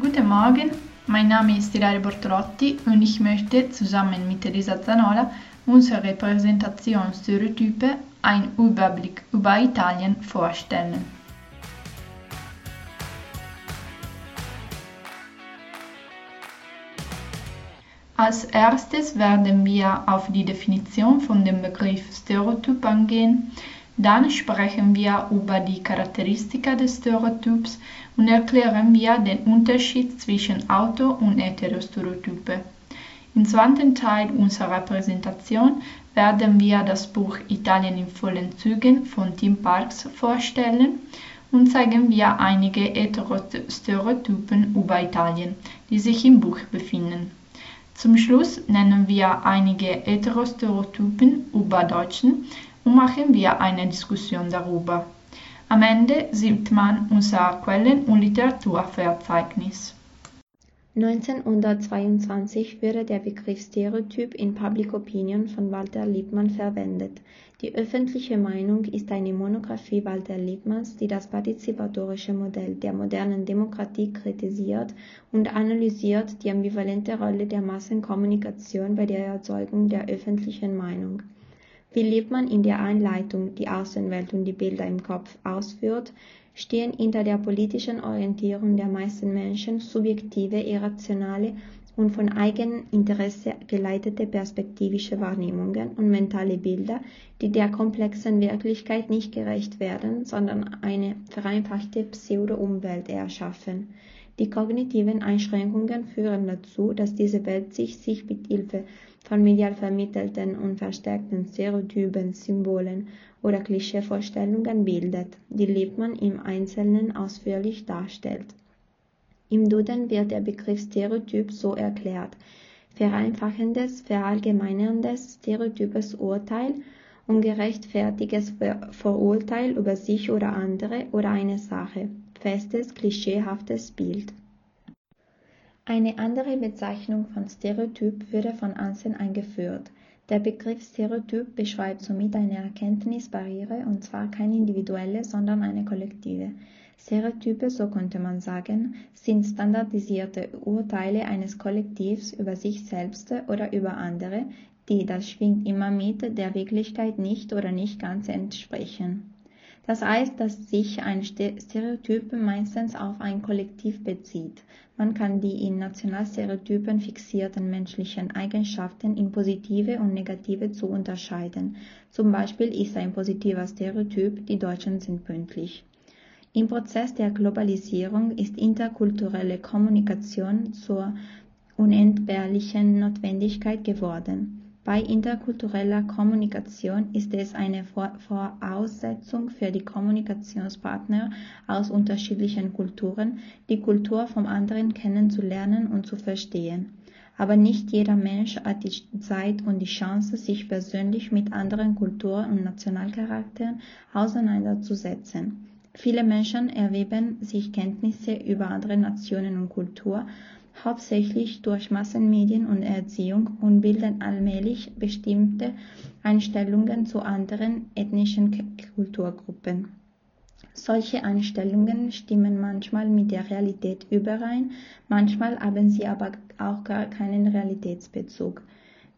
Guten Morgen, mein Name ist Ilaria Bortolotti und ich möchte zusammen mit Elisa Zanola unsere Präsentation Stereotype, ein Überblick über Italien vorstellen. Als erstes werden wir auf die Definition von dem Begriff Stereotyp eingehen, dann sprechen wir über die Charakteristika des Stereotyps und erklären wir den Unterschied zwischen Auto- und Heterostereotype. Im zweiten Teil unserer Präsentation werden wir das Buch Italien in vollen Zügen von Tim Parks vorstellen und zeigen wir einige Heterostereotypen über Italien, die sich im Buch befinden. Zum Schluss nennen wir einige Heterostereotypen über Deutschen machen wir eine Diskussion darüber. Am Ende sieht man unser Quellen- und Literaturverzeichnis. 1922 wurde der Begriff Stereotyp in Public Opinion von Walter Lippmann verwendet. Die öffentliche Meinung ist eine Monographie Walter Lippmanns, die das partizipatorische Modell der modernen Demokratie kritisiert und analysiert die ambivalente Rolle der Massenkommunikation bei der Erzeugung der öffentlichen Meinung. Wie Lippmann in der Einleitung die Außenwelt und die Bilder im Kopf ausführt, stehen hinter der politischen Orientierung der meisten Menschen subjektive, irrationale und von eigenem Interesse geleitete perspektivische Wahrnehmungen und mentale Bilder, die der komplexen Wirklichkeit nicht gerecht werden, sondern eine vereinfachte Pseudo-Umwelt erschaffen. Die kognitiven Einschränkungen führen dazu, dass diese Welt sich, sich mit Hilfe von medial vermittelten und verstärkten Stereotypen, Symbolen oder Klischeevorstellungen bildet, die Lippmann im Einzelnen ausführlich darstellt. Im Duden wird der Begriff Stereotyp so erklärt: vereinfachendes, verallgemeinerndes, stereotypes Urteil, ungerechtfertigtes Vorurteil über sich oder andere oder eine Sache, festes, klischeehaftes Bild. Eine andere Bezeichnung von Stereotyp wurde von Ansen eingeführt. Der Begriff Stereotyp beschreibt somit eine Erkenntnisbarriere und zwar keine individuelle, sondern eine kollektive. Stereotype, so könnte man sagen, sind standardisierte Urteile eines Kollektivs über sich selbst oder über andere, die, das schwingt immer mit, der Wirklichkeit nicht oder nicht ganz entsprechen. Das heißt, dass sich ein Stereotyp meistens auf ein Kollektiv bezieht. Man kann die in Nationalstereotypen fixierten menschlichen Eigenschaften in positive und negative zu unterscheiden. Zum Beispiel ist ein positiver Stereotyp, die Deutschen sind pünktlich. Im Prozess der Globalisierung ist interkulturelle Kommunikation zur unentbehrlichen Notwendigkeit geworden. Bei interkultureller Kommunikation ist es eine Voraussetzung für die Kommunikationspartner aus unterschiedlichen Kulturen, die Kultur vom anderen kennenzulernen und zu verstehen. Aber nicht jeder Mensch hat die Zeit und die Chance, sich persönlich mit anderen Kulturen und Nationalcharakteren auseinanderzusetzen. Viele Menschen erwerben sich Kenntnisse über andere Nationen und Kultur, hauptsächlich durch Massenmedien und Erziehung und bilden allmählich bestimmte Einstellungen zu anderen ethnischen Kulturgruppen. Solche Einstellungen stimmen manchmal mit der Realität überein, manchmal haben sie aber auch gar keinen Realitätsbezug.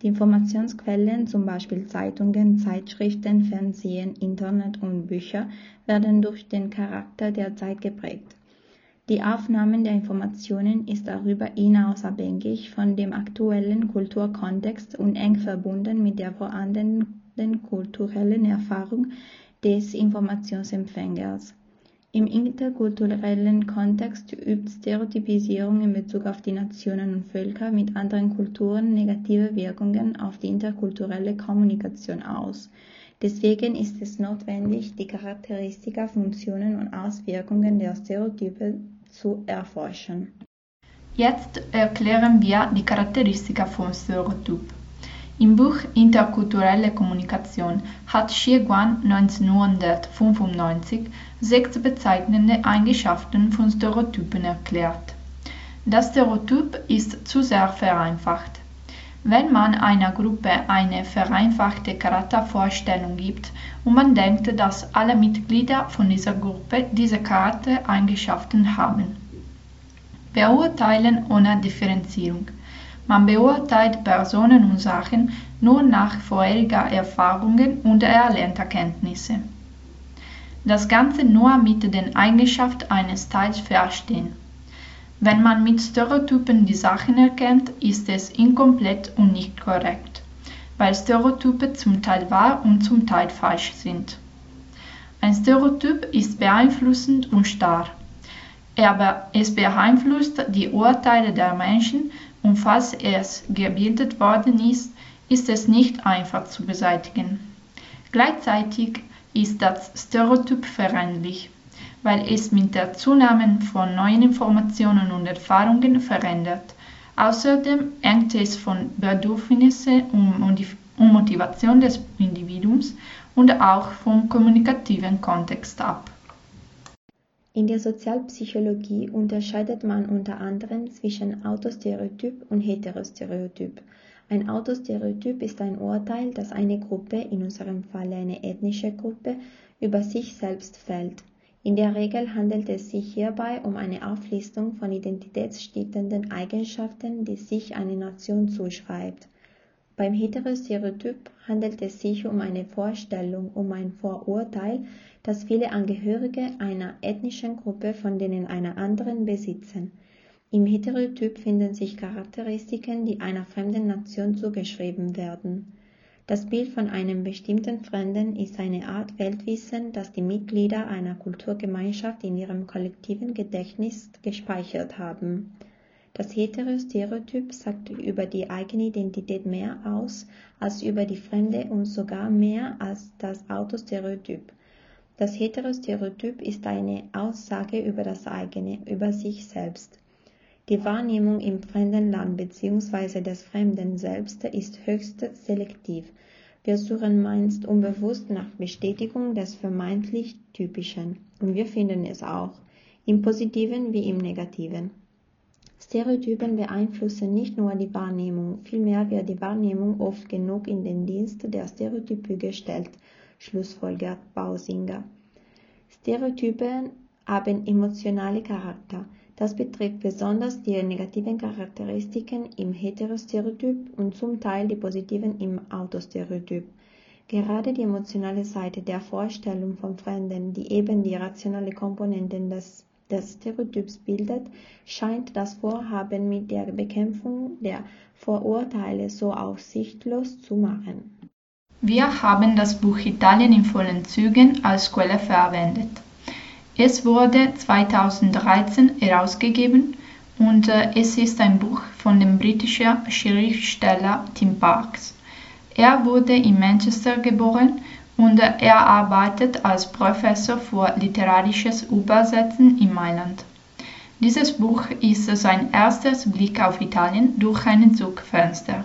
Die Informationsquellen, zum Beispiel Zeitungen, Zeitschriften, Fernsehen, Internet und Bücher, werden durch den Charakter der Zeit geprägt. Die Aufnahme der Informationen ist darüber hinaus abhängig von dem aktuellen Kulturkontext und eng verbunden mit der vorhandenen kulturellen Erfahrung des Informationsempfängers. Im interkulturellen Kontext übt Stereotypisierung in Bezug auf die Nationen und Völker mit anderen Kulturen negative Wirkungen auf die interkulturelle Kommunikation aus. Deswegen ist es notwendig, die Charakteristika, Funktionen und Auswirkungen der Stereotype zu erforschen. Jetzt erklären wir die Charakteristika von Stereotyp. Im Buch Interkulturelle Kommunikation hat Xie Guan 1995 sechs bezeichnende Eigenschaften von Stereotypen erklärt. Das Stereotyp ist zu sehr vereinfacht. Wenn man einer Gruppe eine vereinfachte Charaktervorstellung gibt und man denkt, dass alle Mitglieder von dieser Gruppe diese Charaktereigenschaften haben. Beurteilen ohne Differenzierung. Man beurteilt Personen und Sachen nur nach vorheriger Erfahrungen und erlernter Kenntnisse. Das Ganze nur mit den Eigenschaften eines Teils verstehen. Wenn man mit Stereotypen die Sachen erkennt, ist es inkomplett und nicht korrekt, weil Stereotype zum Teil wahr und zum Teil falsch sind. Ein Stereotyp ist beeinflussend und starr. Es beeinflusst die Urteile der Menschen und falls es gebildet worden ist, ist es nicht einfach zu beseitigen. Gleichzeitig ist das Stereotyp veränderlich, weil es mit der Zunahme von neuen Informationen und Erfahrungen verändert. Außerdem hängt es von Bedürfnissen und Motivation des Individuums und auch vom kommunikativen Kontext ab. In der Sozialpsychologie unterscheidet man unter anderem zwischen Autostereotyp und Heterostereotyp. Ein Autostereotyp ist ein Urteil, das eine Gruppe, in unserem Fall eine ethnische Gruppe, über sich selbst fällt. In der Regel handelt es sich hierbei um eine Auflistung von identitätsstiftenden Eigenschaften, die sich eine Nation zuschreibt. Beim Heterostereotyp handelt es sich um eine Vorstellung, um ein Vorurteil, das viele Angehörige einer ethnischen Gruppe von denen einer anderen besitzen. Im Heterotyp finden sich Charakteristiken, die einer fremden Nation zugeschrieben werden. Das Bild von einem bestimmten Fremden ist eine Art Weltwissen, das die Mitglieder einer Kulturgemeinschaft in ihrem kollektiven Gedächtnis gespeichert haben. Das Heterostereotyp sagt über die eigene Identität mehr aus als über die fremde und sogar mehr als das Autostereotyp. Das Heterostereotyp ist eine Aussage über das eigene, über sich selbst. Die Wahrnehmung im fremden Land bzw. des Fremden selbst ist höchst selektiv. Wir suchen meist unbewusst nach Bestätigung des vermeintlich Typischen und wir finden es auch, im positiven wie im negativen. Stereotypen beeinflussen nicht nur die Wahrnehmung, vielmehr wird die Wahrnehmung oft genug in den Dienst der Stereotype gestellt schlussfolgert Bausinger. Stereotypen haben emotionale Charakter. Das betrifft besonders die negativen Charakteristiken im Heterostereotyp und zum Teil die positiven im Autostereotyp. Gerade die emotionale Seite der Vorstellung von Fremden, die eben die rationale Komponenten des, des Stereotyps bildet, scheint das Vorhaben mit der Bekämpfung der Vorurteile so aussichtlos zu machen. Wir haben das Buch Italien in vollen Zügen als Quelle verwendet. Es wurde 2013 herausgegeben und äh, es ist ein Buch von dem britischen Schriftsteller Tim Parks. Er wurde in Manchester geboren und er arbeitet als Professor für literarisches Übersetzen in Mailand. Dieses Buch ist sein erstes Blick auf Italien durch ein Zugfenster.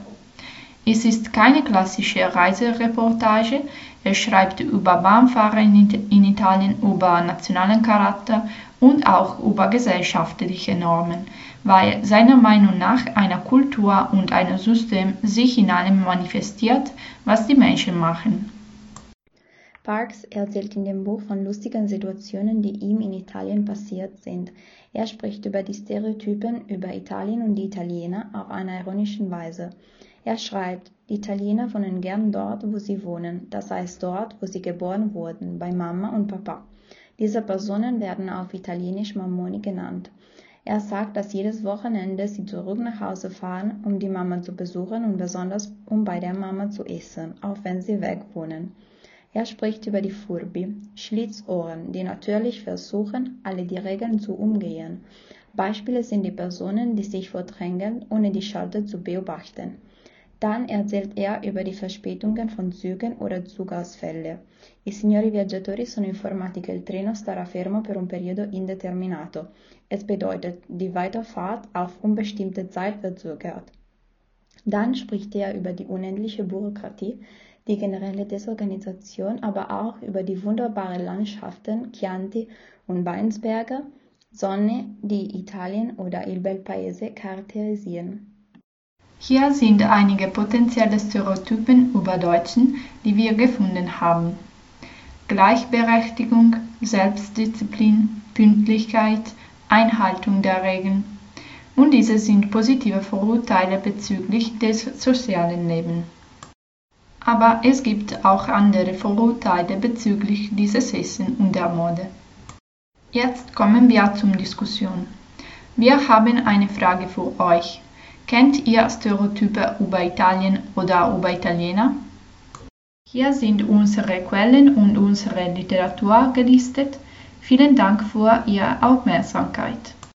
Es ist keine klassische Reisereportage, er schreibt über Bahnfahrer in Italien, über nationalen Charakter und auch über gesellschaftliche Normen, weil seiner Meinung nach eine Kultur und ein System sich in allem manifestiert, was die Menschen machen. Parks erzählt in dem Buch von lustigen Situationen, die ihm in Italien passiert sind. Er spricht über die Stereotypen über Italien und die Italiener auf eine ironische Weise. Er schreibt, die Italiener wohnen gern dort, wo sie wohnen, das heißt dort, wo sie geboren wurden, bei Mama und Papa. Diese Personen werden auf Italienisch Mammoni genannt. Er sagt, dass jedes Wochenende sie zurück nach Hause fahren, um die Mama zu besuchen und besonders um bei der Mama zu essen, auch wenn sie weg wohnen. Er spricht über die Furbi, Schlitzohren, die natürlich versuchen, alle die Regeln zu umgehen. Beispiele sind die Personen, die sich verdrängen, ohne die Schalter zu beobachten. Dann erzählt er über die Verspätungen von Zügen oder Zugausfälle. I signori viaggiatori sono informati che il treno starà fermo per un periodo indeterminato. Es bedeutet, die Weiterfahrt auf unbestimmte Zeit verzögert. Dann spricht er über die unendliche Bürokratie, die generelle Desorganisation, aber auch über die wunderbaren Landschaften Chianti und Weinsberger, Sonne, die Italien oder Il Bel Paese charakterisieren. Hier sind einige potenzielle Stereotypen über Deutschen, die wir gefunden haben. Gleichberechtigung, Selbstdisziplin, Pünktlichkeit, Einhaltung der Regeln, Und diese sind positive Vorurteile bezüglich des sozialen Lebens. Aber es gibt auch andere Vorurteile bezüglich dieses Essen und der Mode. Jetzt kommen wir zur Diskussion. Wir haben eine Frage für euch. Kennt ihr Stereotype über Italien oder über Italiener? Hier sind unsere Quellen und unsere Literatur gelistet. Vielen Dank für Ihre Aufmerksamkeit.